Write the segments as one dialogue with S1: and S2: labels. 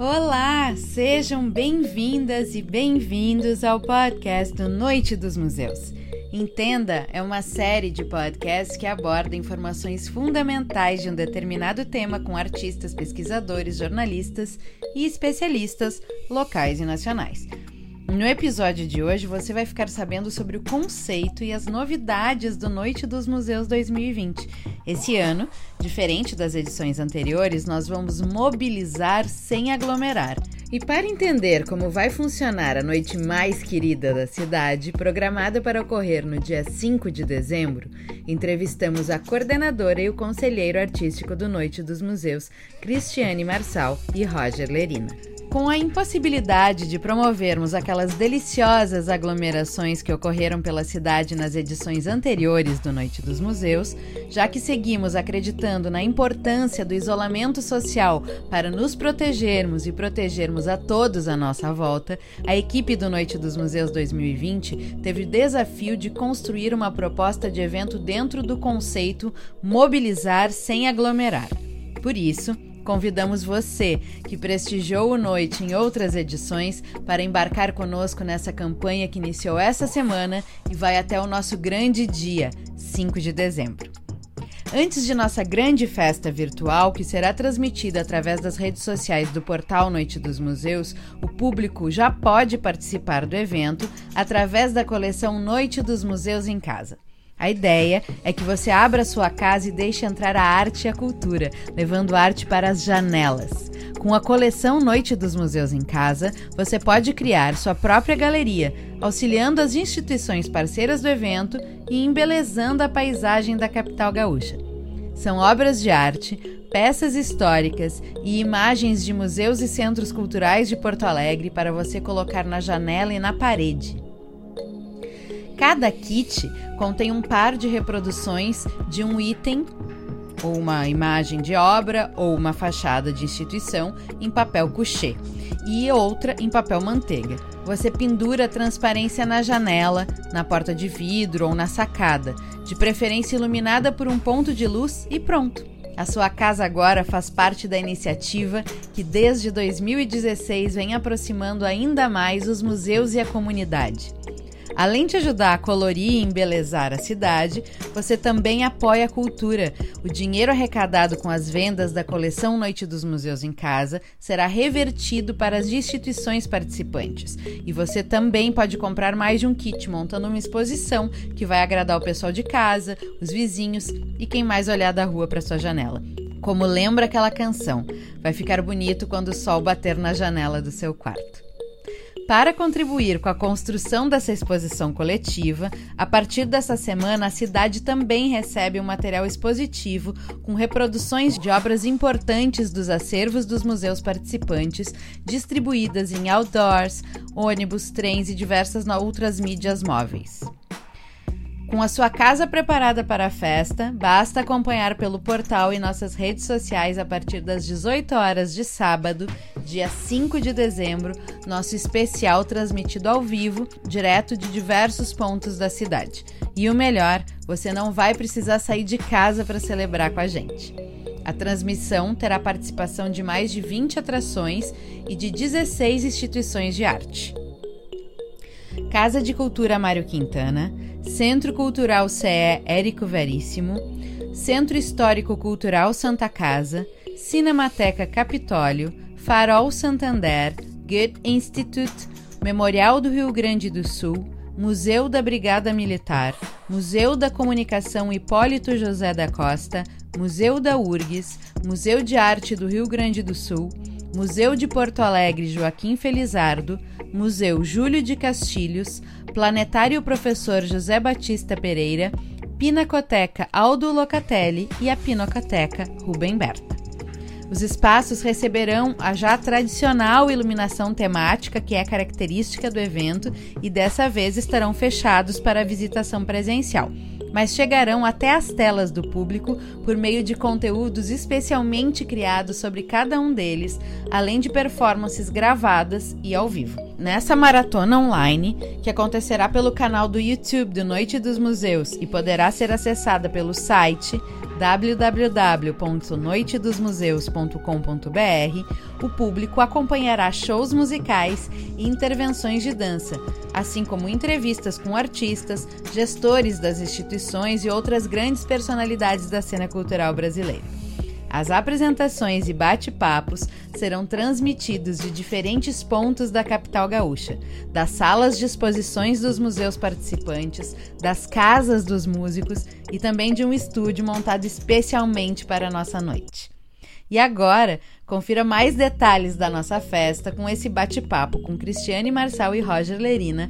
S1: Olá, sejam bem-vindas e bem-vindos ao podcast do Noite dos Museus. Entenda é uma série de podcasts que aborda informações fundamentais de um determinado tema com artistas, pesquisadores, jornalistas e especialistas locais e nacionais. No episódio de hoje você vai ficar sabendo sobre o conceito e as novidades do Noite dos Museus 2020. Esse ano, diferente das edições anteriores, nós vamos mobilizar sem aglomerar. E para entender como vai funcionar a noite mais querida da cidade, programada para ocorrer no dia 5 de dezembro, entrevistamos a coordenadora e o conselheiro artístico do Noite dos Museus, Cristiane Marçal e Roger Lerina. Com a impossibilidade de promovermos aquelas deliciosas aglomerações que ocorreram pela cidade nas edições anteriores do Noite dos Museus, já que seguimos acreditando na importância do isolamento social para nos protegermos e protegermos a todos à nossa volta, a equipe do Noite dos Museus 2020 teve o desafio de construir uma proposta de evento dentro do conceito mobilizar sem aglomerar. Por isso, Convidamos você, que prestigiou o Noite em outras edições, para embarcar conosco nessa campanha que iniciou essa semana e vai até o nosso grande dia, 5 de dezembro. Antes de nossa grande festa virtual, que será transmitida através das redes sociais do portal Noite dos Museus, o público já pode participar do evento através da coleção Noite dos Museus em Casa. A ideia é que você abra sua casa e deixe entrar a arte e a cultura, levando arte para as janelas. Com a coleção Noite dos Museus em Casa, você pode criar sua própria galeria, auxiliando as instituições parceiras do evento e embelezando a paisagem da capital gaúcha. São obras de arte, peças históricas e imagens de museus e centros culturais de Porto Alegre para você colocar na janela e na parede. Cada kit contém um par de reproduções de um item ou uma imagem de obra ou uma fachada de instituição em papel couché e outra em papel manteiga. Você pendura a transparência na janela, na porta de vidro ou na sacada, de preferência iluminada por um ponto de luz e pronto. A sua casa agora faz parte da iniciativa que desde 2016 vem aproximando ainda mais os museus e a comunidade. Além de ajudar a colorir e embelezar a cidade, você também apoia a cultura. O dinheiro arrecadado com as vendas da coleção Noite dos Museus em Casa será revertido para as instituições participantes. E você também pode comprar mais de um kit montando uma exposição que vai agradar o pessoal de casa, os vizinhos e quem mais olhar da rua para sua janela. Como lembra aquela canção, vai ficar bonito quando o sol bater na janela do seu quarto. Para contribuir com a construção dessa exposição coletiva, a partir dessa semana a cidade também recebe um material expositivo com reproduções de obras importantes dos acervos dos museus participantes, distribuídas em outdoors, ônibus, trens e diversas outras mídias móveis. Com a sua casa preparada para a festa, basta acompanhar pelo portal e nossas redes sociais a partir das 18 horas de sábado, dia 5 de dezembro, nosso especial transmitido ao vivo, direto de diversos pontos da cidade. E o melhor, você não vai precisar sair de casa para celebrar com a gente. A transmissão terá participação de mais de 20 atrações e de 16 instituições de arte. Casa de Cultura Mário Quintana, Centro Cultural CE Érico Veríssimo, Centro Histórico Cultural Santa Casa, Cinemateca Capitólio, Farol Santander, Goethe Institute, Memorial do Rio Grande do Sul, Museu da Brigada Militar, Museu da Comunicação Hipólito José da Costa, Museu da URGS, Museu de Arte do Rio Grande do Sul, Museu de Porto Alegre Joaquim Felizardo, Museu Júlio de Castilhos, Planetário Professor José Batista Pereira, Pinacoteca Aldo Locatelli e a Pinacoteca Rubem Berta. Os espaços receberão a já tradicional iluminação temática que é característica do evento e dessa vez estarão fechados para visitação presencial. Mas chegarão até as telas do público por meio de conteúdos especialmente criados sobre cada um deles, além de performances gravadas e ao vivo. Nessa maratona online, que acontecerá pelo canal do YouTube do Noite dos Museus e poderá ser acessada pelo site www.noitedosmuseus.com.br, o público acompanhará shows musicais e intervenções de dança, assim como entrevistas com artistas, gestores das instituições e outras grandes personalidades da cena cultural brasileira. As apresentações e bate-papos serão transmitidos de diferentes pontos da capital gaúcha, das salas de exposições dos museus participantes, das casas dos músicos e também de um estúdio montado especialmente para a nossa noite. E agora, confira mais detalhes da nossa festa com esse bate-papo com Cristiane Marçal e Roger Lerina.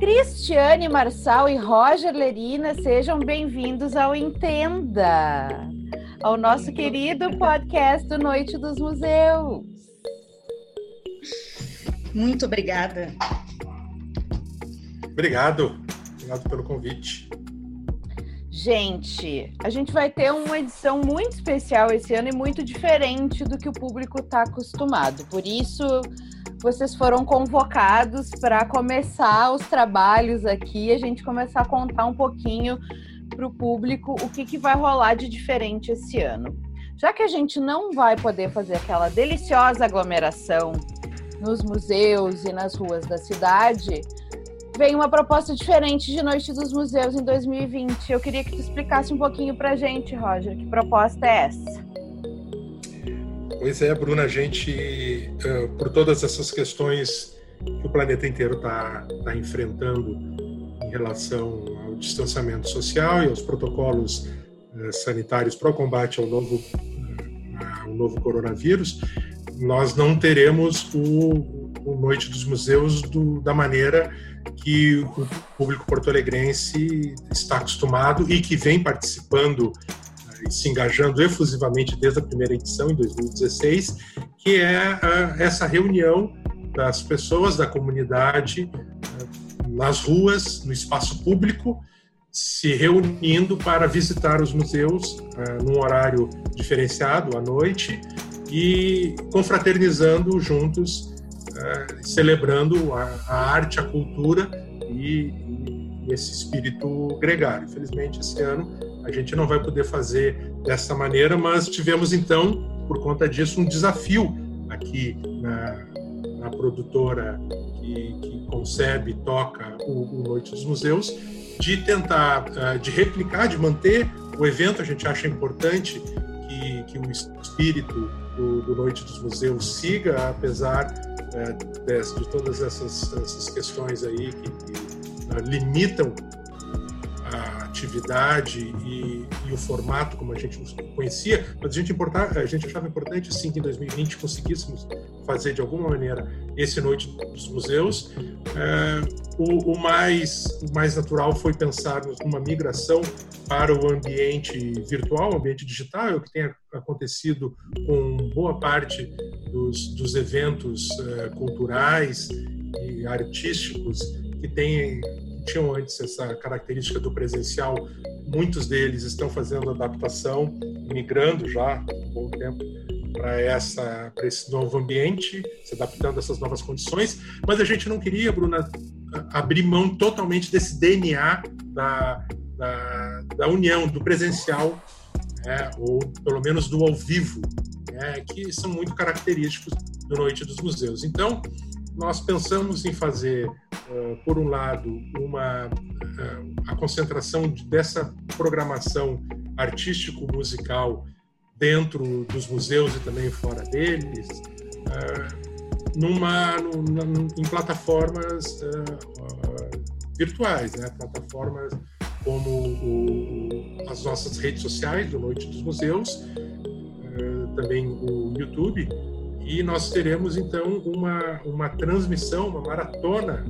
S2: Cristiane Marçal e Roger Lerina, sejam bem-vindos ao Entenda! ao nosso querido podcast Noite dos Museus.
S3: Muito obrigada.
S4: Obrigado. Obrigado pelo convite.
S2: Gente, a gente vai ter uma edição muito especial esse ano e muito diferente do que o público está acostumado. Por isso, vocês foram convocados para começar os trabalhos aqui, a gente começar a contar um pouquinho para o público o que, que vai rolar de diferente esse ano. Já que a gente não vai poder fazer aquela deliciosa aglomeração nos museus e nas ruas da cidade, vem uma proposta diferente de Noite dos Museus em 2020. Eu queria que tu explicasse um pouquinho para a gente, Roger, que proposta é essa?
S4: Pois é, Bruna, a gente, por todas essas questões que o planeta inteiro está tá enfrentando em relação ao distanciamento social e aos protocolos eh, sanitários para o combate ao novo, eh, ao novo coronavírus, nós não teremos o, o Noite dos Museus do, da maneira que o público porto-alegrense está acostumado e que vem participando eh, e se engajando efusivamente desde a primeira edição, em 2016, que é essa reunião das pessoas da comunidade nas ruas, no espaço público, se reunindo para visitar os museus uh, num horário diferenciado à noite e confraternizando juntos, uh, celebrando a, a, arte, a cultura e, e, esse espírito gregário. Infelizmente, esse ano a gente não vai poder fazer dessa maneira, mas tivemos então, por conta disso, um desafio aqui na, na produtora que, que concebe e toca o, o, Noite dos Museus, de tentar, uh, de replicar, de manter o evento. A gente acha importante que, que o espírito do, do, Noite dos Museus siga, apesar uh, de, de, todas essas, essas questões aí que, que uh, limitam atividade e, e, o formato como a gente conhecia, mas a gente, importar, a gente achava importante sim que em 2020 conseguíssemos fazer de alguma maneira esse Noite dos Museus. É, o, o, mais, o mais natural foi pensar numa migração para o ambiente virtual, o ambiente digital, é o que tem acontecido com boa parte dos, dos eventos é, culturais e artísticos que têm tinham antes essa característica do presencial, muitos deles estão fazendo adaptação, migrando já há um bom tempo para esse novo ambiente, se adaptando a essas novas condições, mas a gente não queria, Bruna, abrir mão totalmente desse DNA da, da, da união, do presencial, né, ou pelo menos do ao vivo, né, que são muito característicos do Noite dos Museus. Então, nós pensamos em fazer, uh, por um lado, uma, uh, a concentração dessa programação artístico-musical dentro dos museus e também fora deles, uh, numa, numa, em plataformas virtuais, né? plataformas como o, as nossas redes sociais do Noite dos Museus, também o YouTube, e nós teremos então uma, uma transmissão, uma maratona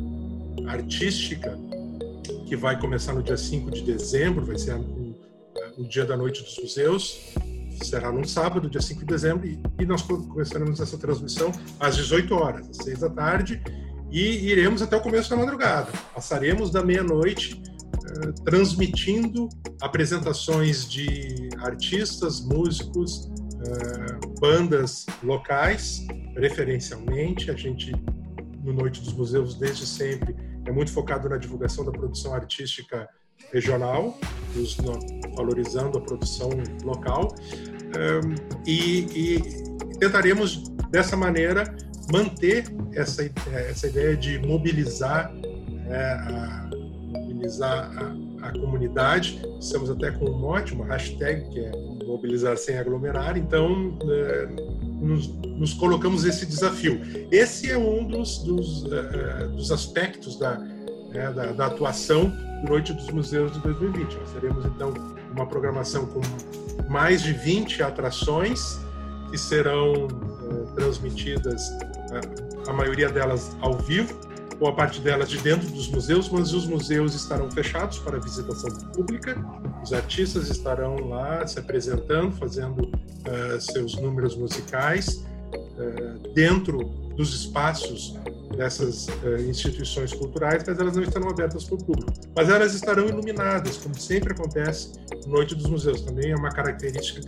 S4: artística que vai começar no dia 5 de dezembro, vai ser o, o dia da Noite dos Museus, será num sábado, dia 5 de dezembro, e, e nós começaremos essa transmissão às 18 horas, às 6 da tarde, e iremos até o começo da madrugada. Passaremos da meia-noite transmitindo apresentações de artistas, músicos, bandas locais, preferencialmente. A gente, no Noite dos Museus, desde sempre, é muito focado na divulgação da produção artística regional, valorizando a produção local, e, e tentaremos, dessa maneira, manter essa, essa ideia de mobilizar, é, a, mobilizar a, a, comunidade. Estamos até com um mote, uma hashtag, que é mobilizar sem aglomerar. Então, é, nos, nos, colocamos esse desafio. Esse é um dos, dos, é, dos aspectos da, é, da, da, atuação Noite dos Museus de 2020. Nós teremos, então, uma programação com mais de 20 atrações que serão uh, transmitidas a maioria delas ao vivo, ou a parte delas de dentro dos museus, mas os museus estarão fechados para visitação pública. Os artistas estarão lá se apresentando, fazendo uh, seus números musicais uh, dentro dos espaços dessas uh, instituições culturais, mas elas não estarão abertas para o público. Mas elas estarão iluminadas, como sempre acontece Noite dos Museus. Também é uma característica,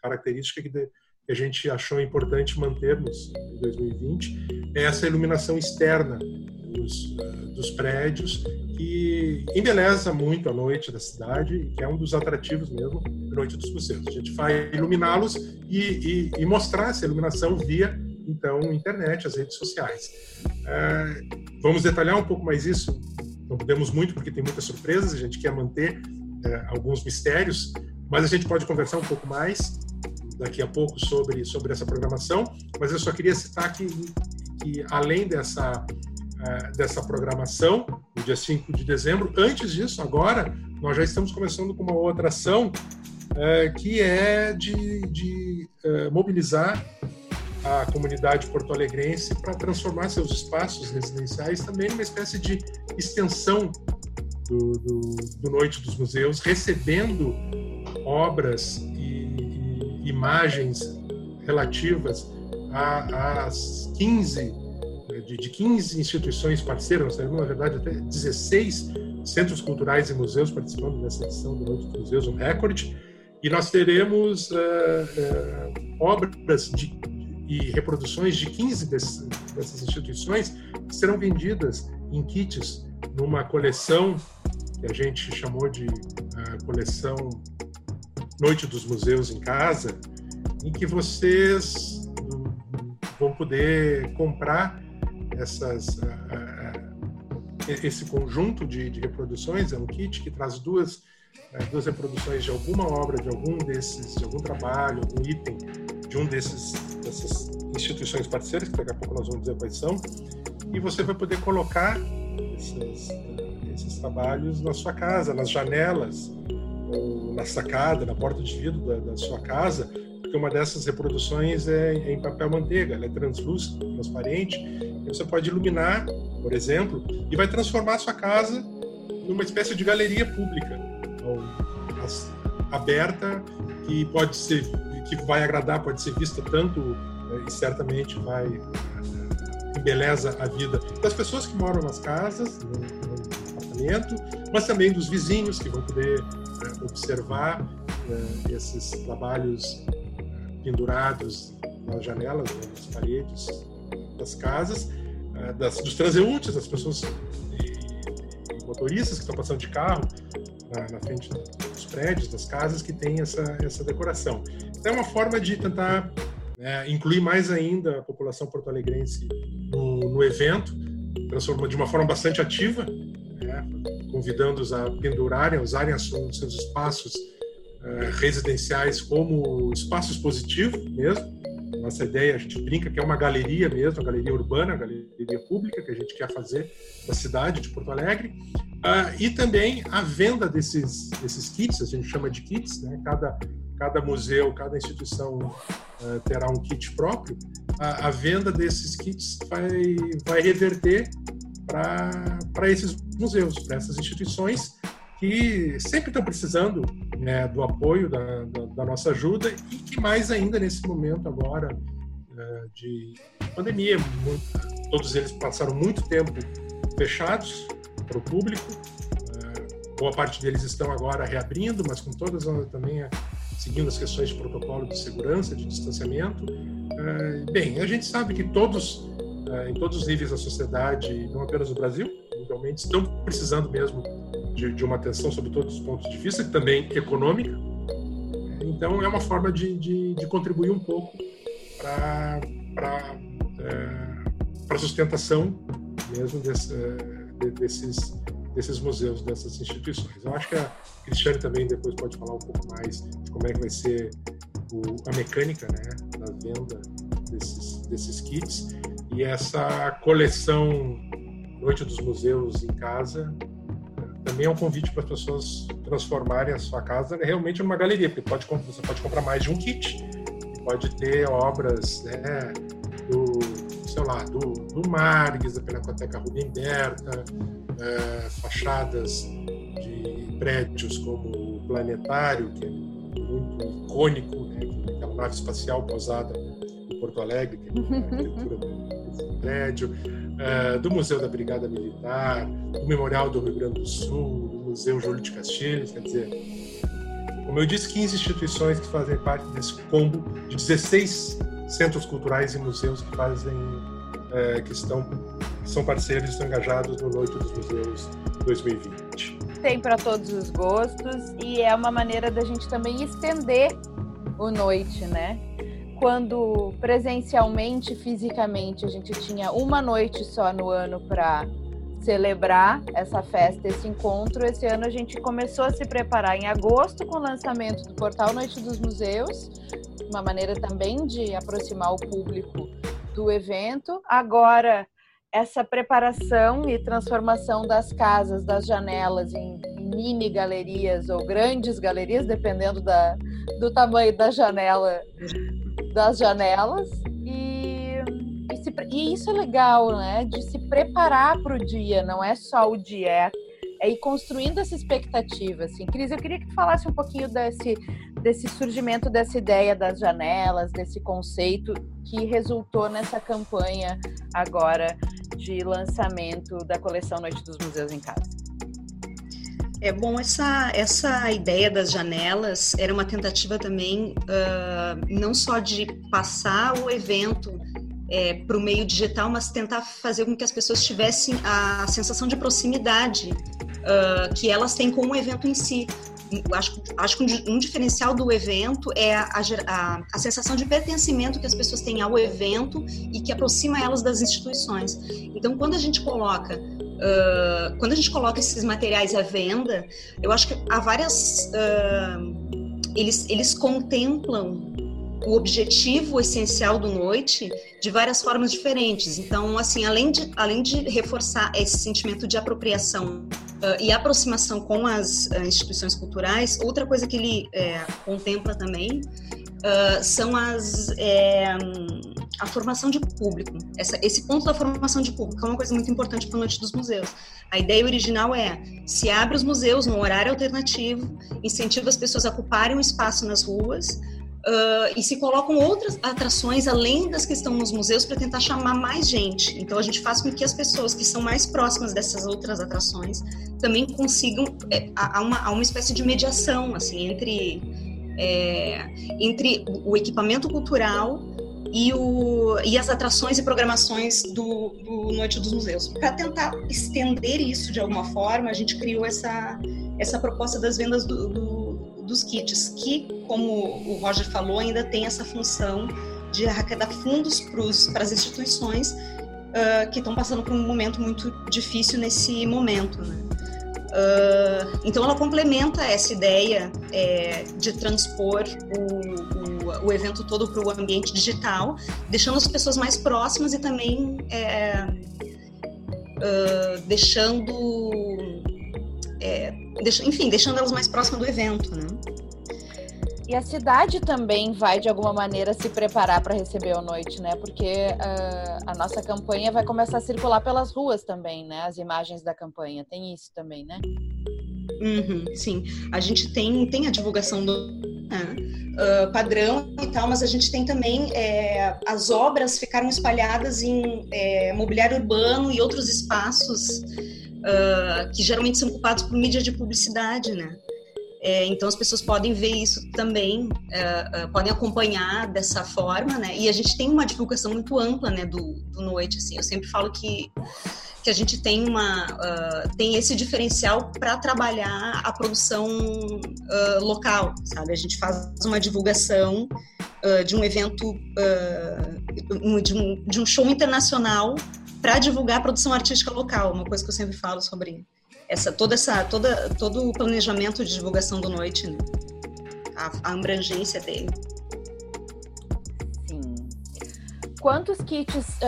S4: característica que de, que a gente achou importante mantermos em 2020 é essa iluminação externa dos, dos prédios que embeleza muito a noite da cidade, que é um dos atrativos mesmo da Noite dos Museus. A gente vai iluminá-los e, e, e, mostrar essa iluminação via então internet, as redes sociais. Uh, vamos detalhar um pouco mais isso. Não podemos muito porque tem muitas surpresas. A gente quer manter uh, alguns mistérios, mas a gente pode conversar um pouco mais daqui a pouco sobre, sobre essa programação, mas eu só queria citar que, que além dessa, uh, dessa programação, no dia 5 de dezembro, antes disso, agora, nós já estamos começando com uma outra ação uh, que é de, de uh, mobilizar a comunidade porto-alegrense para transformar seus espaços residenciais também numa espécie de extensão do, do, do Noite dos Museus, recebendo obras imagens relativas às 15, de, de 15 instituições parceiras, nós na verdade até 16 centros culturais e museus participando dessa edição do Noite dos Museus, um recorde, e nós teremos uh, uh, obras de, e reproduções de 15 desses, dessas instituições que serão vendidas em kits numa coleção que a gente chamou de uh, coleção Noite dos Museus em Casa, em que vocês vão poder comprar essas, esse conjunto de, de reproduções. É um kit que traz duas, duas reproduções de alguma obra, de algum desses, de algum trabalho, algum item de um desses dessas instituições parceiras, que daqui a pouco nós vamos dizer quais são, e você vai poder colocar esses, esses trabalhos na sua casa, nas janelas, ou na sacada, na porta de vidro da, da sua casa, porque uma dessas reproduções é, é em papel manteiga, ela é translúcida, transparente, você pode iluminar, por exemplo, e vai transformar a sua casa numa espécie de galeria pública, aberta, que pode ser, que vai agradar, pode ser vista tanto eh, e certamente vai eh, embeleza a vida das pessoas que moram nas casas, no, no apartamento, mas também dos vizinhos que vão poder observar uh, esses trabalhos pendurados nas janelas, nas paredes das casas, das, dos transeuntes, das pessoas e, e motoristas que estão passando de carro na, na, frente dos prédios, das casas que têm essa, essa decoração. Então é uma forma de tentar né, incluir mais ainda a população porto-alegrense no, no evento, transforma de uma forma bastante ativa, né, convidando-os a pendurarem, a usarem os seus espaços uh, residenciais como espaços positivos mesmo. Nossa ideia, a gente brinca que é uma galeria mesmo, uma galeria urbana, uma galeria pública que a gente quer fazer na cidade de Porto Alegre. Uh, e também a venda desses, desses kits, a gente chama de kits, né? cada, cada museu, cada instituição uh, terá um kit próprio. A, a, venda desses kits vai, vai reverter para esses museus, para essas instituições que sempre estão precisando né, do apoio, da, da, da, nossa ajuda e que mais ainda nesse momento agora uh, de pandemia, muito, todos eles passaram muito tempo fechados para o público, uh, boa parte deles estão agora reabrindo, mas com todas também seguindo as questões de protocolo de segurança, de distanciamento. Bem, a gente sabe que todos, em todos os níveis da sociedade, não apenas no Brasil, mundialmente, estão precisando mesmo de, de uma atenção sobre todos os pontos de vista, também econômica. Então, é uma forma de, de, de contribuir um pouco para é, a sustentação mesmo desse, de, desses, desses museus, dessas instituições. Eu acho que a Cristiane também depois pode falar um pouco mais de como é que vai ser o, a mecânica né, da venda desses, desses kits e essa coleção Noite dos Museus em Casa também é um convite para as pessoas transformarem a sua casa. Realmente numa galeria, porque pode, você pode comprar mais de um kit, pode ter obras né, do, sei lá, do, do Margues, da Pinacoteca Rubem Berta, é, fachadas de prédios como o Planetário, que é muito icônico, né, aquela nave espacial pousada em Porto Alegre, que é uma arquitetura é, do Museu da Brigada Militar, do Memorial do Rio Grande do Sul, do Museu Júlio de Castilhos, quer dizer, como eu disse, 15 instituições que fazem parte desse combo de 16 centros culturais e museus que fazem é, que estão que são parceiros estão engajados no Noite dos Museus 2020.
S1: Tem para todos os gostos e é uma maneira da gente também estender o noite, né? Quando presencialmente, fisicamente, a gente tinha uma noite só no ano para celebrar essa festa, esse encontro. Esse ano a gente começou a se preparar em agosto com o lançamento do portal Noite dos Museus, uma maneira também de aproximar o público do evento. Agora, essa preparação e transformação das casas, das janelas em mini galerias ou grandes galerias, dependendo da, do tamanho da janela, das janelas. E, e, se, e isso é legal, né? De se preparar para o dia, não é só o dia, é ir construindo essa expectativa. Assim. Cris, eu queria que tu falasse um pouquinho desse, desse surgimento dessa ideia das janelas, desse conceito que resultou nessa campanha agora de lançamento da coleção Noite dos Museus em Casa.
S3: É bom, essa, essa ideia das janelas era uma tentativa também uh, não só de passar o evento é, para o meio digital, mas tentar fazer com que as pessoas tivessem a sensação de proximidade uh, que elas têm com o evento em si. Acho, acho que um, diferencial do evento é a, a, a, sensação de pertencimento que as pessoas têm ao evento e que aproxima elas das instituições. Então, quando a gente coloca uh, quando a gente coloca esses materiais à venda, eu acho que há várias uh, eles, eles contemplam o objetivo essencial do noite de várias formas diferentes. Então, assim, além de, além de reforçar esse sentimento de apropriação uh, e aproximação com as uh, instituições culturais, outra coisa que ele é, contempla também uh, são as é, a formação de público. Essa, esse ponto da formação de público é uma coisa muito importante para a noite dos museus. A ideia original é se abre os museus no horário alternativo, incentiva as pessoas a ocuparem o espaço nas ruas Uh, e se colocam outras atrações além das que estão nos museus para tentar chamar mais gente. Então a gente faz com que as pessoas que são mais próximas dessas outras atrações também consigam é, há uma, há uma espécie de mediação assim entre é, entre o equipamento cultural e, o, e as atrações e programações do, do Noite dos Museus. Para tentar estender isso de alguma forma, a gente criou essa, essa proposta das vendas do, do dos kits, que, como o Roger falou, ainda tem essa função de arrecadar fundos para as instituições uh, que estão passando por um momento muito difícil nesse momento. Né? Uh, então, ela complementa essa ideia é, de transpor o, o, evento todo para o ambiente digital, deixando as pessoas mais próximas e também é, uh, deixando é, deixa, enfim, deixando elas mais próximas do evento, né?
S1: E a cidade também vai, de alguma maneira, se preparar para receber a noite, né? Porque uh, a nossa campanha vai começar a circular pelas ruas também, né? As imagens da campanha. Tem isso também, né?
S3: Uhum, sim. A gente tem, tem a divulgação do? Uh, padrão e tal, mas a gente tem também é, as obras ficaram espalhadas em é, mobiliário urbano e outros espaços uh, que geralmente são ocupados por mídia de publicidade, né? É, então as pessoas podem ver isso também, uh, uh, podem acompanhar dessa forma, né? E a gente tem uma divulgação muito ampla, né, do, do noite. Assim, eu sempre falo que que a gente tem uma uh, tem esse diferencial para trabalhar a produção uh, local, sabe? A gente faz uma divulgação uh, de um evento de, um, de um show internacional para divulgar a produção artística local, uma coisa que eu sempre falo sobre essa toda essa toda todo o planejamento de divulgação do noite, né? a, a abrangência dele.
S1: quantos kits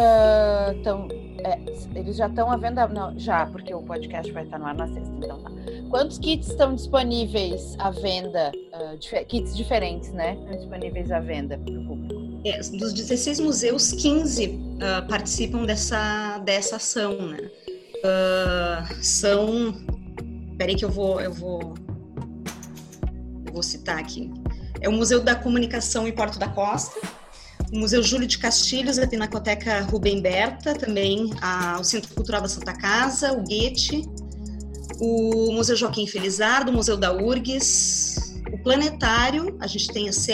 S1: estão. É, eles já estão à venda? Não, já, porque o podcast vai estar no ar na sexta, então tá. Quantos kits estão disponíveis à venda? Uh, dif kits diferentes, né? Estão disponíveis à venda para o público?
S3: É, dos 16 museus, 15 uh, ah, participam dessa, dessa ação, né? Uh, são. Peraí que eu vou, eu vou. Eu vou citar aqui. É o Museu da Comunicação em Porto da Costa, o Museu Júlio de Castilhos, a Pinacoteca Rubem Berta, também a, o Centro Cultural da Santa Casa, o Goethe, o Museu Joaquim Felizardo, o Museu da URGS, o Planetário, a gente tem a CE,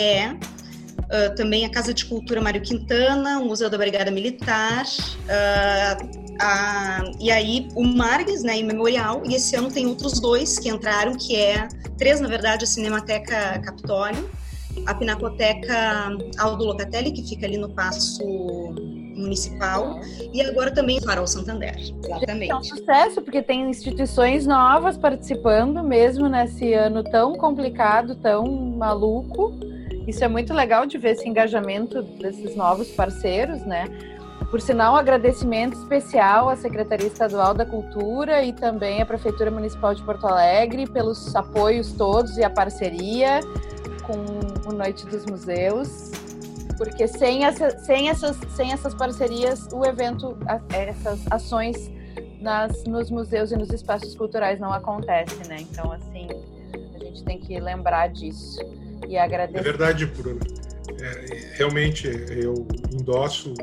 S3: uh, também a Casa de Cultura Mário Quintana, o Museu da Brigada Militar, uh, a, e aí o Margues, né, em Memorial, e esse ano tem outros dois que entraram, que é, três na verdade, a Cinemateca Capitólio, a Pinacoteca Aldo Locatelli, que fica ali no Paço Municipal, e agora também o Farol Santander.
S1: Exatamente. É um sucesso, porque tem instituições novas participando, mesmo nesse ano tão complicado, tão maluco. Isso é muito legal de ver esse engajamento desses novos parceiros, né? Por sinal, um agradecimento especial à Secretaria Estadual da Cultura e também à Prefeitura Municipal de Porto Alegre pelos apoios todos e a parceria com o Noite dos Museus, porque sem, essa, sem, essas, sem essas parcerias, o evento, essas ações nas, nos museus e nos espaços culturais não acontecem, né? Então, assim, a gente tem que lembrar disso e agradecer.
S4: É verdade, Bruno. É, realmente, eu endosso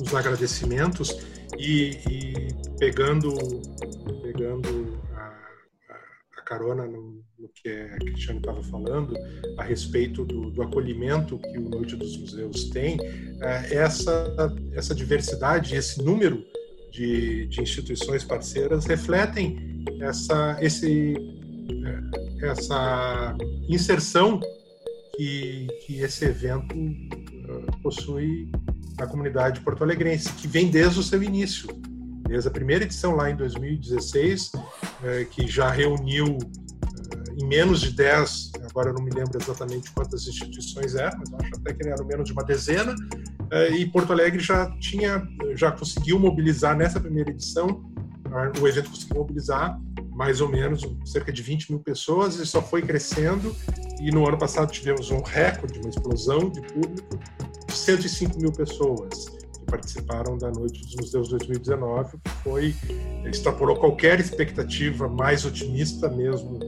S4: os agradecimentos e, e pegando, pegando a, a, carona no que a Cristiane estava falando a respeito do, do, acolhimento que o Noite dos Museus tem, é, essa, essa diversidade, esse número de, de instituições parceiras refletem essa, esse, é, essa inserção que, que esse evento é, possui na comunidade porto-alegrense, que vem desde o seu início, desde a primeira edição lá em 2016, que já reuniu em menos de 10, agora eu não me lembro exatamente quantas instituições eram, mas acho até que eram menos de uma dezena, eh, e Porto Alegre já tinha, já conseguiu mobilizar nessa primeira edição, o evento conseguiu mobilizar mais ou menos cerca de 20 mil pessoas e só foi crescendo. E no ano passado tivemos um recorde, uma explosão de público de 105 mil pessoas que participaram da Noite dos Museus 2019, que foi extrapolou qualquer expectativa mais otimista mesmo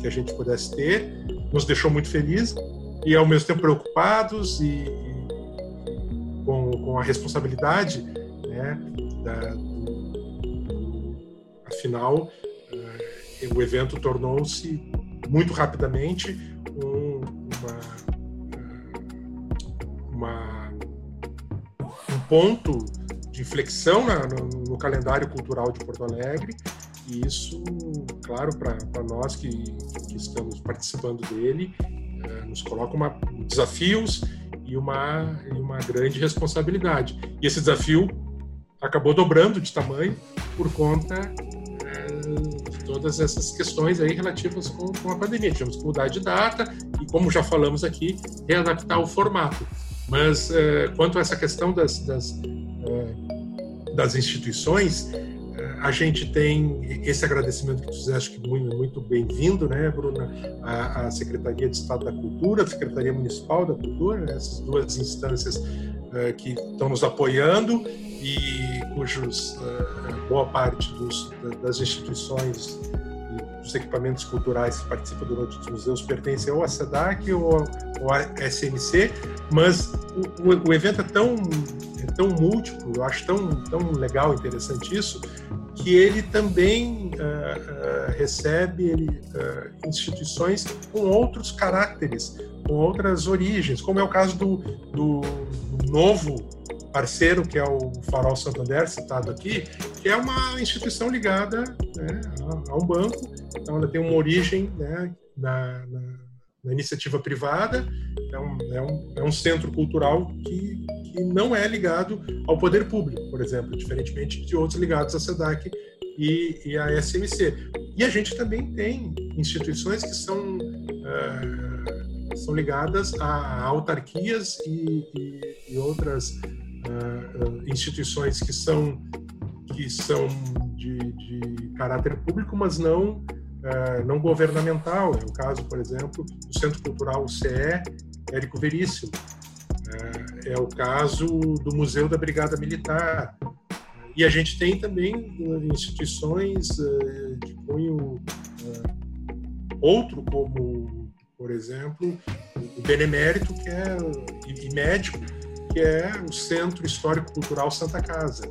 S4: que a gente pudesse ter, nos deixou muito felizes e ao mesmo tempo preocupados e, e com, com a responsabilidade, né, da, afinal uh, o evento tornou-se muito rapidamente um, uma, uma, um ponto de inflexão na, no, no calendário cultural de Porto Alegre e isso, claro, para nós que, que, estamos participando dele, é, nos coloca uma, desafios e uma, e uma grande responsabilidade. E esse desafio acabou dobrando de tamanho por conta é, de todas essas questões aí relativas com, com, a pandemia. Tivemos que mudar de data e, como já falamos aqui, readaptar o formato. Mas é, quanto a essa questão das, das, das instituições, a gente tem esse agradecimento que tu fizeste, que muito, muito bem-vindo, né, Bruna, a, a, Secretaria de Estado da Cultura, a Secretaria Municipal da Cultura, né, essas duas instâncias uh, que estão nos apoiando e cujos uh, boa parte dos, das instituições dos equipamentos culturais que participam do Noite dos Museus pertencem ou à SEDAC ou, ou à SMC, mas o, o, o evento é tão é tão múltiplo, eu acho tão, tão legal, interessante isso, que ele também uh, uh, recebe ele, uh, instituições com outros caracteres, com outras origens, como é o caso do, do novo parceiro, que é o Farol Santander, citado aqui, que é uma instituição ligada né, a, um banco, então ela tem uma origem né, na, na, na, iniciativa privada, é um, é um, é um centro cultural que, que não é ligado ao poder público, por exemplo, diferentemente de outros ligados à SEDAC e, e à SMC. E a gente também tem instituições que são, uh, são ligadas a autarquias e, e, e outras instituições que são que são de, de caráter público, mas não uh, não governamental. É o caso, por exemplo, do Centro Cultural CE Érico Veríssimo. É o caso do Museu da Brigada Militar. E a gente tem também instituições de cunho outro, como, por exemplo, o Benemérito, que é e médico, que é o Centro Histórico Cultural Santa Casa.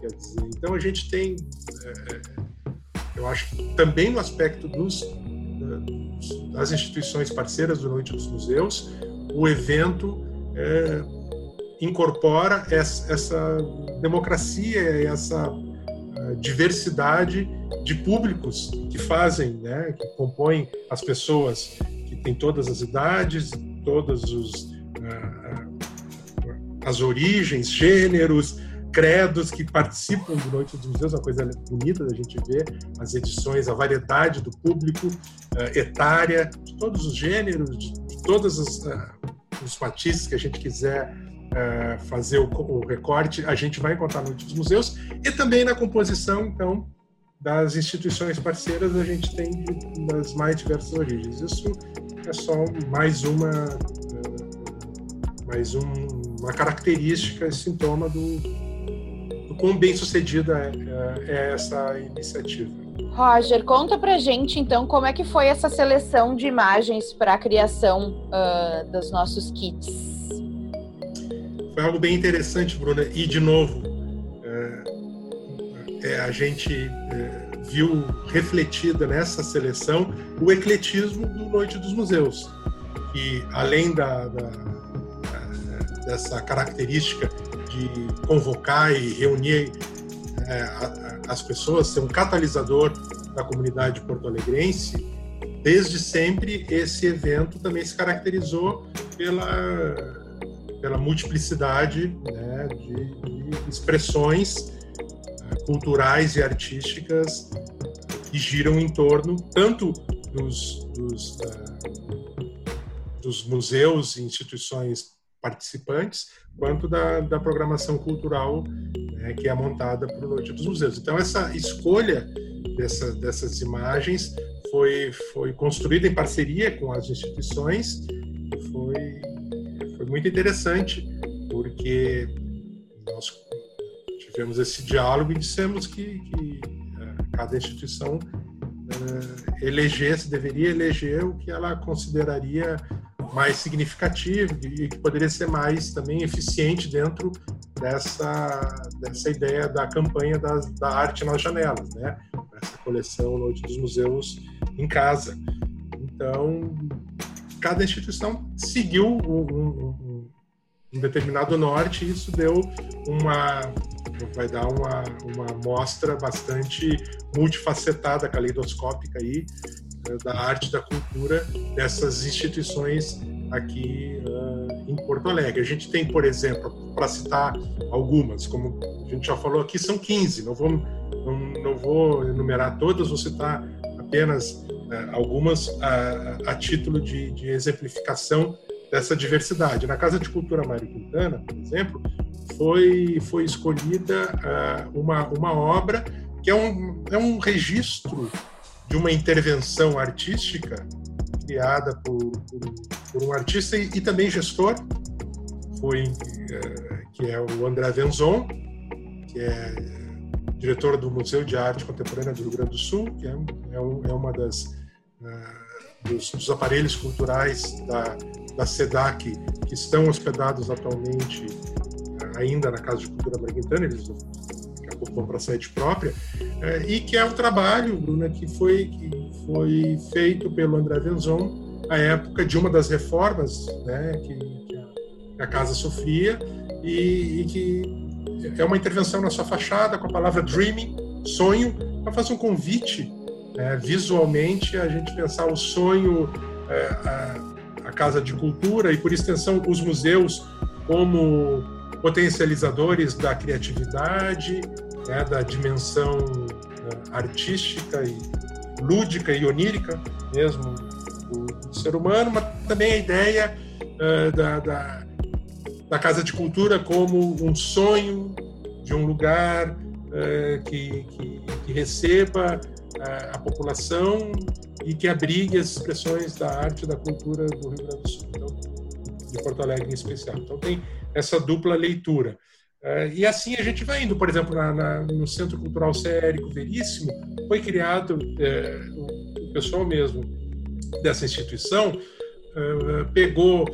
S4: Quer dizer, então a gente tem, é, eu acho que também no aspecto dos, das instituições parceiras do Noite dos Museus, o evento é, incorpora essa, essa democracia, essa diversidade de públicos que fazem, né, que compõem as pessoas que têm todas as idades, todos os as origens, gêneros, credos que participam do Noite dos Museus, uma coisa bonita da gente ver, as edições, a variedade do público, uh, etária, de todos os gêneros, de, de todos os, uh, os que a gente quiser uh, fazer o, o, recorte, a gente vai encontrar no Noite dos Museus, e também na composição, então, das instituições parceiras, a gente tem das mais diversas origens. Isso é só mais uma, mais um uma característica, sintoma do, do quão bem sucedida é, é, essa iniciativa.
S2: Roger, conta pra gente então como é que foi essa seleção de imagens para a criação uh, dos nossos kits.
S4: Foi algo bem interessante, Bruna. E de novo, é, é, a gente é, viu refletida nessa seleção o ecletismo do Noite dos Museus, que além da, da dessa característica de convocar e reunir é, as pessoas, ser um catalisador da comunidade porto-alegrense, desde sempre esse evento também se caracterizou pela, pela multiplicidade né, de, de, expressões é, culturais e artísticas que giram em torno tanto dos, dos, uh, dos museus e instituições participantes, quanto da, da programação cultural né, que é montada para o Noite dos Museus. Então, essa escolha dessa, dessas imagens foi, foi construída em parceria com as instituições e foi, foi muito interessante, porque nós tivemos esse diálogo e dissemos que, que uh, cada instituição uh, elegesse, deveria eleger o que ela consideraria mais significativo e que poderia ser mais também eficiente dentro dessa, dessa ideia da campanha da, arte nas janelas, né? Essa coleção Noite dos Museus em Casa. Então, cada instituição seguiu um, um, um determinado norte e isso deu uma vai dar uma, uma mostra bastante multifacetada, caleidoscópica aí, né, da arte da cultura dessas instituições aqui uh, em Porto Alegre. A gente tem, por exemplo, para citar algumas, como a gente já falou aqui, são 15, não vou, não, não vou enumerar todas, vou citar apenas uh, algumas a, a título de, de, exemplificação dessa diversidade. Na Casa de Cultura Mário Quintana, por exemplo, foi, foi escolhida uh, uma, uma obra que é um, é um registro de uma intervenção artística criada por, por, por um artista e, e, também gestor, foi é, que é o André Venzon, que é diretor do Museu de Arte Contemporânea do Rio Grande do Sul, que é, é, é uma das uh, dos, dos, aparelhos culturais da, da SEDAC que estão hospedados atualmente ainda na Casa de Cultura Braguintana, eles vão para a sede própria, é, e que é um trabalho, Bruna, que foi, que foi feito pelo André Venzon à época de uma das reformas né, que, que a casa sofria e, e, que é uma intervenção na sua fachada com a palavra dreaming, sonho, para fazer um convite é, visualmente a gente pensar o sonho, é, a, a Casa de Cultura e, por extensão, os museus como potencializadores da criatividade, né, da dimensão é, artística e lúdica e onírica mesmo do, do ser humano, mas também a ideia uh, da, da, da, Casa de Cultura como um sonho de um lugar uh, que, que, que, receba uh, a população e que abrigue as expressões da arte e da cultura do Rio Grande do Sul, então, de Porto Alegre em especial. Então tem essa dupla leitura. Uh, e assim a gente vai indo, por exemplo, na, na, no Centro Cultural Sérico Veríssimo, foi criado, uh, o pessoal mesmo dessa instituição uh, pegou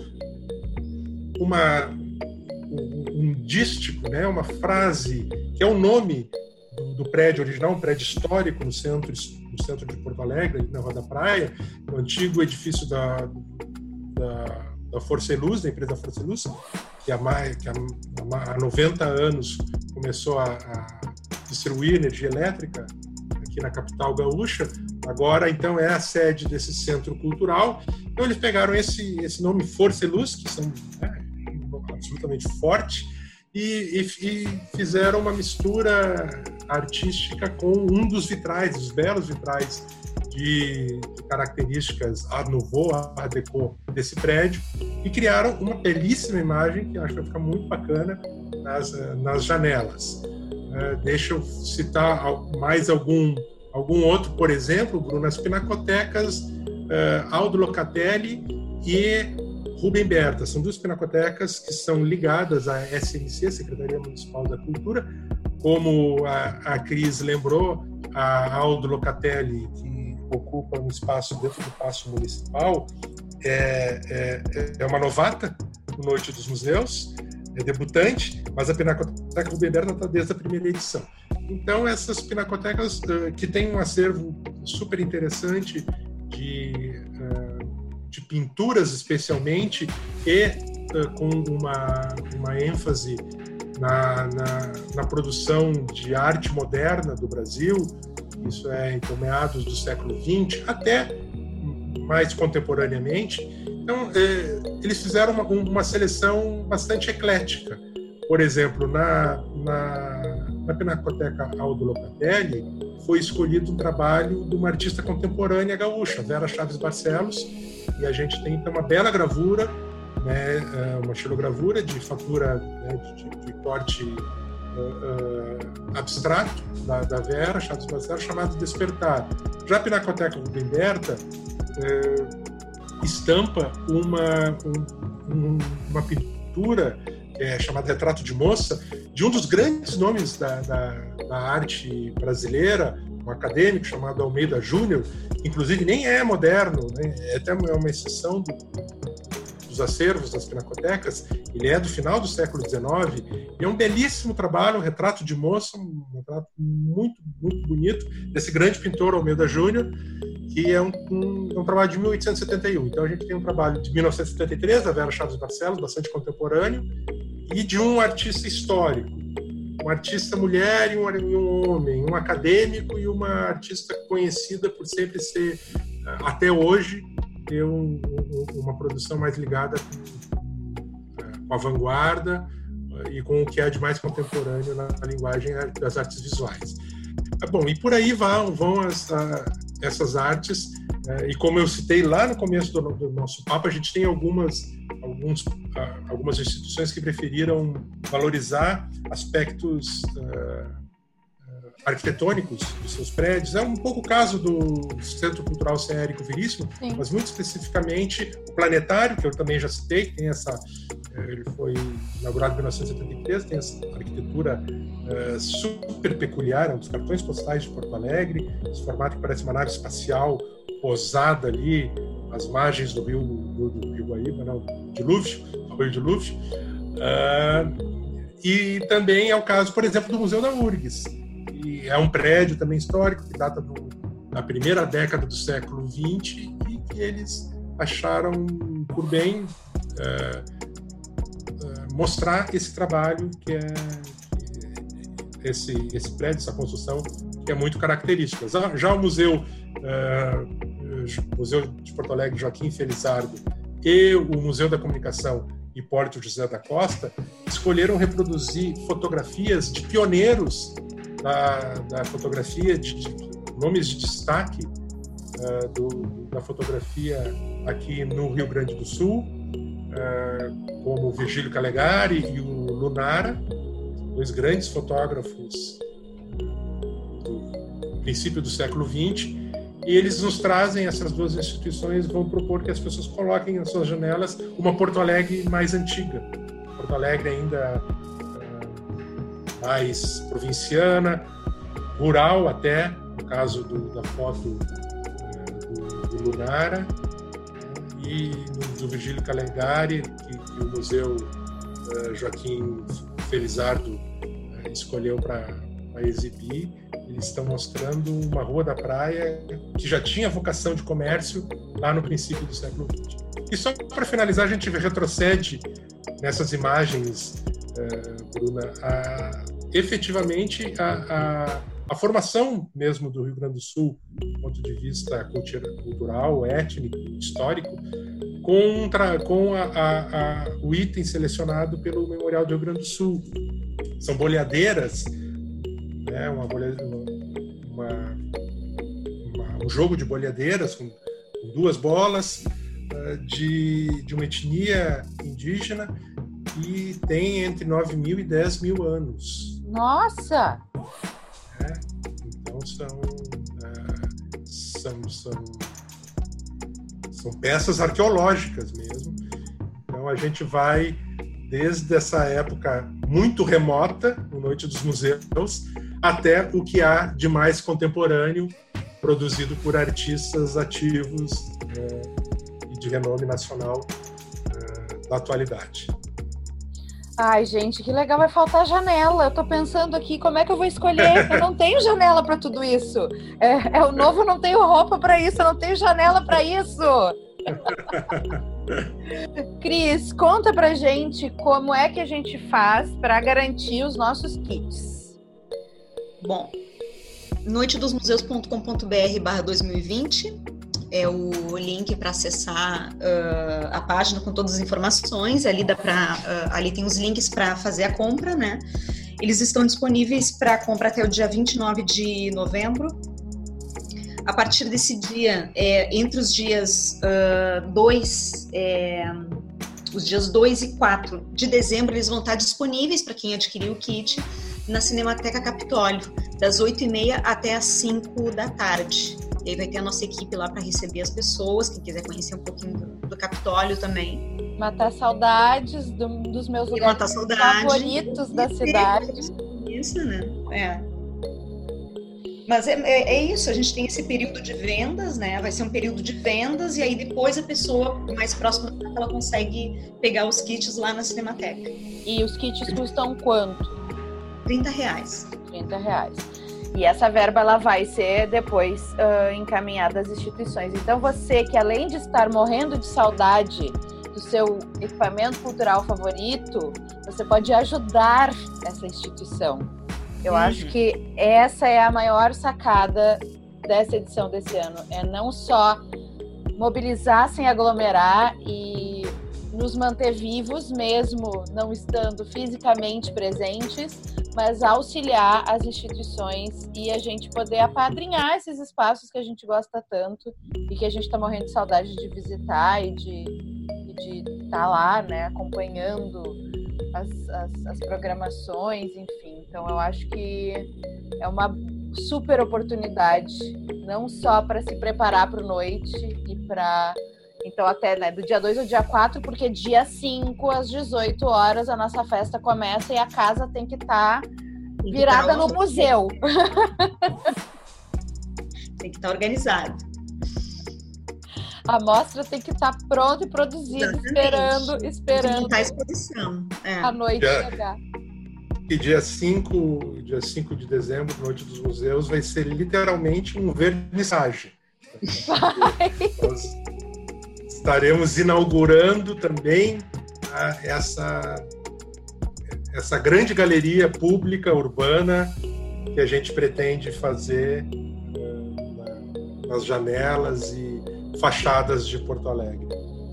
S4: uma, um, um dístico, né, uma frase, que é o nome do, do, prédio original, um prédio histórico no centro, no centro de Porto Alegre, na Rua da Praia, o antigo edifício da, da, da Força e Luz, da empresa Força e Luz, que há, mais, que há, há 90 anos começou a, a distribuir energia elétrica aqui na capital gaúcha, agora então é a sede desse centro cultural. Então eles pegaram esse, esse nome Força e Luz, que são né, absolutamente forte, e, e, e, fizeram uma mistura artística com um dos vitrais, os belos vitrais de, de características Art Nouveau, Art Deco desse prédio e criaram uma belíssima imagem que acho que vai ficar muito bacana nas, nas janelas. Uh, deixa eu citar mais algum, algum outro, por exemplo, Bruno, as pinacotecas uh, Aldo Locatelli e Rubem Berta. São duas pinacotecas que são ligadas à SNC, Secretaria Municipal da Cultura. Como a, a Cris lembrou, a Aldo Locatelli, que ocupa um espaço dentro do Paço Municipal, é, é, é uma novata no Noite dos Museus, é debutante, mas a Pinacoteca Rubem Berta está desde a primeira edição. Então, essas pinacotecas uh, que têm um acervo super interessante de, uh, de pinturas, especialmente, e uh, com uma, uma ênfase na, na, na, produção de arte moderna do Brasil, isso é então meados do século XX, até mais contemporaneamente. Então, é, eles fizeram uma, uma, seleção bastante eclética. Por exemplo, na, na, na Pinacoteca Aldo Locatelli, foi escolhido um trabalho de uma artista contemporânea gaúcha, Vera Chaves Barcelos, e a gente tem então uma bela gravura, né, é, uma xilogravura de fatura né, de, de, de corte uh, abstrato da, da Vera, Chaves Barcelos, chamado Despertar. Já a Pinacoteca Rubem Berta uh, estampa uma, um, uma pintura é, chamada Retrato de Moça, de um dos grandes nomes da, da, da arte brasileira, um acadêmico chamado Almeida Júnior, inclusive nem é moderno, né? é até uma exceção do, dos acervos das pinacotecas, ele é do final do século XIX, e é um belíssimo trabalho, um retrato de moça, um retrato muito, muito bonito, desse grande pintor Almeida Júnior, que é um, um, é um, trabalho de 1871. Então a gente tem um trabalho de 1973, da Vera Chaves Barcelos, bastante contemporâneo, e de um artista histórico, um artista mulher e um, um homem, um acadêmico e uma artista conhecida por sempre ser, até hoje, ter um, uma produção mais ligada com, é, com, a vanguarda e com o que é de mais contemporâneo na, linguagem das artes visuais. É bom, e por aí vão, vão as, a, essas artes, é, e como eu citei lá no começo do, do nosso papo, a gente tem algumas, alguns, algumas instituições que preferiram valorizar aspectos uh, arquitetônicos dos seus prédios. É um pouco o caso do Centro Cultural Érico Veríssimo, Sim. mas muito especificamente o Planetário, que eu também já citei, que tem essa, eh, ele foi inaugurado em 1973, tem essa arquitetura uh, super peculiar, é um dos cartões postais de Porto Alegre, esse formato que parece uma nave espacial posada ali às margens do rio, do, do rio Guaíba, não, dilúvio, do rio dilúvio. Uh, e também é o caso, por exemplo, do Museu da URGS. É um prédio também histórico que data do, da primeira década do século XX e que eles acharam por bem uh, uh, mostrar esse trabalho que é esse, esse prédio, essa construção que é muito característica. Já, já o museu, museu de Porto Alegre Joaquim Felizardo e o Museu da Comunicação Hipólito José da Costa escolheram reproduzir fotografias de pioneiros da, da fotografia, de, de, nomes de destaque uh, do, da fotografia aqui no Rio Grande do Sul, uh, como o Virgílio Calegari e o Lunara, dois grandes fotógrafos do princípio do século XX, e eles nos trazem, essas duas instituições vão propor que as pessoas coloquem nas suas janelas uma Porto Alegre mais antiga, Porto Alegre ainda mais provinciana, rural até, no caso do, da foto uh, do, do, Lunara, e do Virgílio Calegari, que, que o Museu uh, Joaquim Felizardo escolheu para exibir eles estão mostrando uma rua da praia que já tinha vocação de comércio lá no princípio do século XX. E só para finalizar, a gente retrocede nessas imagens, Bruna, a, efetivamente a, a, a, formação mesmo do Rio Grande do Sul, do ponto de vista cultural, étnico, histórico, contra, com a, o item selecionado pelo Memorial do Rio Grande do Sul. São boleadeiras né, uma, uma, uma, um jogo de bolhadeiras com, com duas bolas uh, de, de uma etnia indígena que tem entre 9 mil e 10 mil anos.
S1: Nossa!
S4: É, então são, uh, são, são, são peças arqueológicas mesmo. Então a gente vai desde essa época muito remota, no Noite dos Museus, até o que há de mais contemporâneo produzido por artistas ativos é, e de renome nacional é, da atualidade.
S1: Ai, gente, que legal, vai faltar janela. Eu tô pensando aqui como é que eu vou escolher. Eu não tenho janela para tudo isso. É, é, o novo, não tenho roupa para isso, eu não tenho janela para isso. Cris, conta pra gente como é que a gente faz para garantir os nossos kits.
S3: Bom, noitedosmuseus.com.br barra 2020 é o link para acessar uh, a página com todas as informações. Ali dá para, uh, ali tem os links para fazer a compra, né? Eles estão disponíveis para compra até o dia 29 de novembro. A partir desse dia, é, entre os dias 2, uh, é, os dias 2 e 4 de dezembro, eles vão estar disponíveis para quem adquirir o kit na Cinemateca Capitólio, das 8h30 até as 5 da tarde. E aí vai ter a nossa equipe lá para receber as pessoas, quem quiser conhecer um pouquinho do, do Capitólio também.
S1: Matar saudades do, dos meus lugares favoritos da cidade.
S3: Isso, né? É. Mas é, é, é, isso, a gente tem esse período de vendas, né? Vai ser um período de vendas e aí depois a pessoa mais próxima ela consegue pegar os kits lá na Cinemateca.
S1: E os kits custam quanto?
S3: 30 reais.
S1: 30 reais. E essa verba ela vai ser depois uh, encaminhada às instituições. Então você que além de estar morrendo de saudade do seu equipamento cultural favorito, você pode ajudar essa instituição. Eu uhum. acho que essa é a maior sacada dessa edição desse ano. É não só mobilizar sem aglomerar e nos manter vivos, mesmo não estando fisicamente presentes, mas auxiliar as instituições e a gente poder apadrinhar esses espaços que a gente gosta tanto e que a gente está morrendo de saudade de visitar e de estar tá lá, né, acompanhando as, as, as programações, enfim. Então, eu acho que é uma super oportunidade, não só para se preparar para o noite e para então, até né, do dia 2 ao dia 4, porque dia 5, às 18 horas, a nossa festa começa e a casa tem que estar tá virada no museu.
S3: tem que estar tá organizado.
S1: A mostra tem que estar tá pronta e produzida, Exatamente. esperando, esperando
S3: a exposição.
S1: É. A noite chegar.
S4: que dia 5, dia 5 de dezembro, Noite dos Museus, vai ser literalmente um vernissage. Nós estaremos inaugurando também a, essa, essa grande galeria pública urbana que a gente pretende fazer uh, nas janelas e fachadas de Porto Alegre.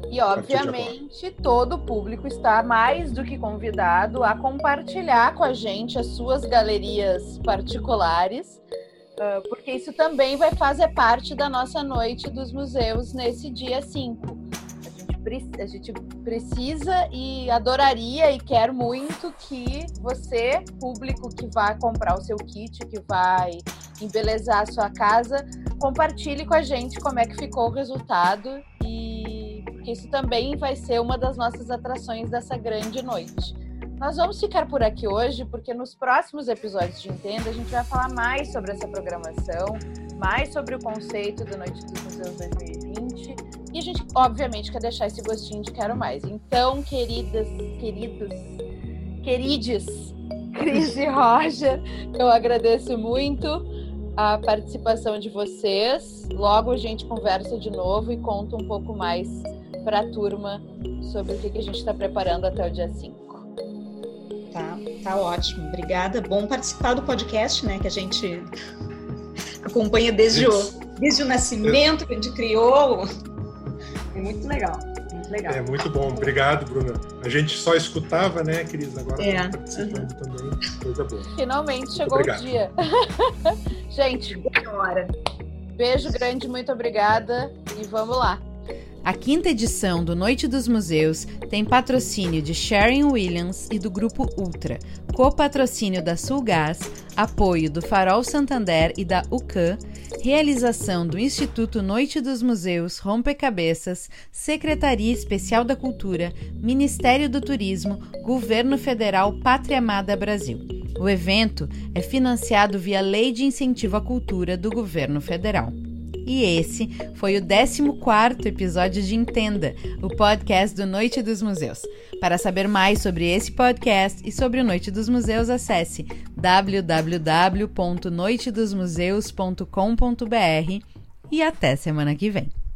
S1: E, obviamente, todo o público está mais do que convidado a compartilhar com a gente as suas galerias particulares, porque isso também vai fazer parte da nossa noite dos museus nesse dia 5. A gente precisa e adoraria e quer muito que você, público que vai comprar o seu kit, que vai embelezar a sua casa, compartilhe com a gente como é que ficou o resultado porque isso também vai ser uma das nossas atrações dessa grande noite. Nós vamos ficar por aqui hoje, porque nos próximos episódios de Entenda a gente vai falar mais sobre essa programação, mais sobre o conceito da Noite dos Museus 2020 e a gente, obviamente, quer deixar esse gostinho de quero mais. Então, queridas, queridos, querides, Cris e Roger, eu agradeço muito a participação de vocês. Logo a gente conversa de novo e conta um pouco mais para a turma sobre o que a gente está preparando até o dia 5.
S3: Tá, tá ótimo. Obrigada. Bom participar do podcast, né? Que a gente acompanha desde o, desde o nascimento, que a gente criou. É muito legal. Muito legal.
S4: É muito bom. Obrigado, Bruna. A gente só escutava, né, Cris? Agora
S3: é.
S4: Tá participando uhum. também. Coisa boa.
S1: Finalmente chegou o dia. gente,
S3: boa hora.
S1: Beijo grande, muito obrigada e vamos lá.
S5: A quinta edição do Noite dos Museus tem patrocínio de Sharon Williams e do Grupo Ultra, co-patrocínio da Sulgás, apoio do Farol Santander e da UCAN, realização do Instituto Noite dos Museus Rompecabeças, Secretaria Especial da Cultura, Ministério do Turismo, Governo Federal Pátria Amada Brasil. O evento é financiado via Lei de Incentivo à Cultura do Governo Federal. E esse foi o 14 episódio de Entenda, o podcast do Noite dos Museus. Para saber mais sobre esse podcast e sobre o Noite dos Museus, acesse www.noitedosmuseus.com.br e até semana que vem.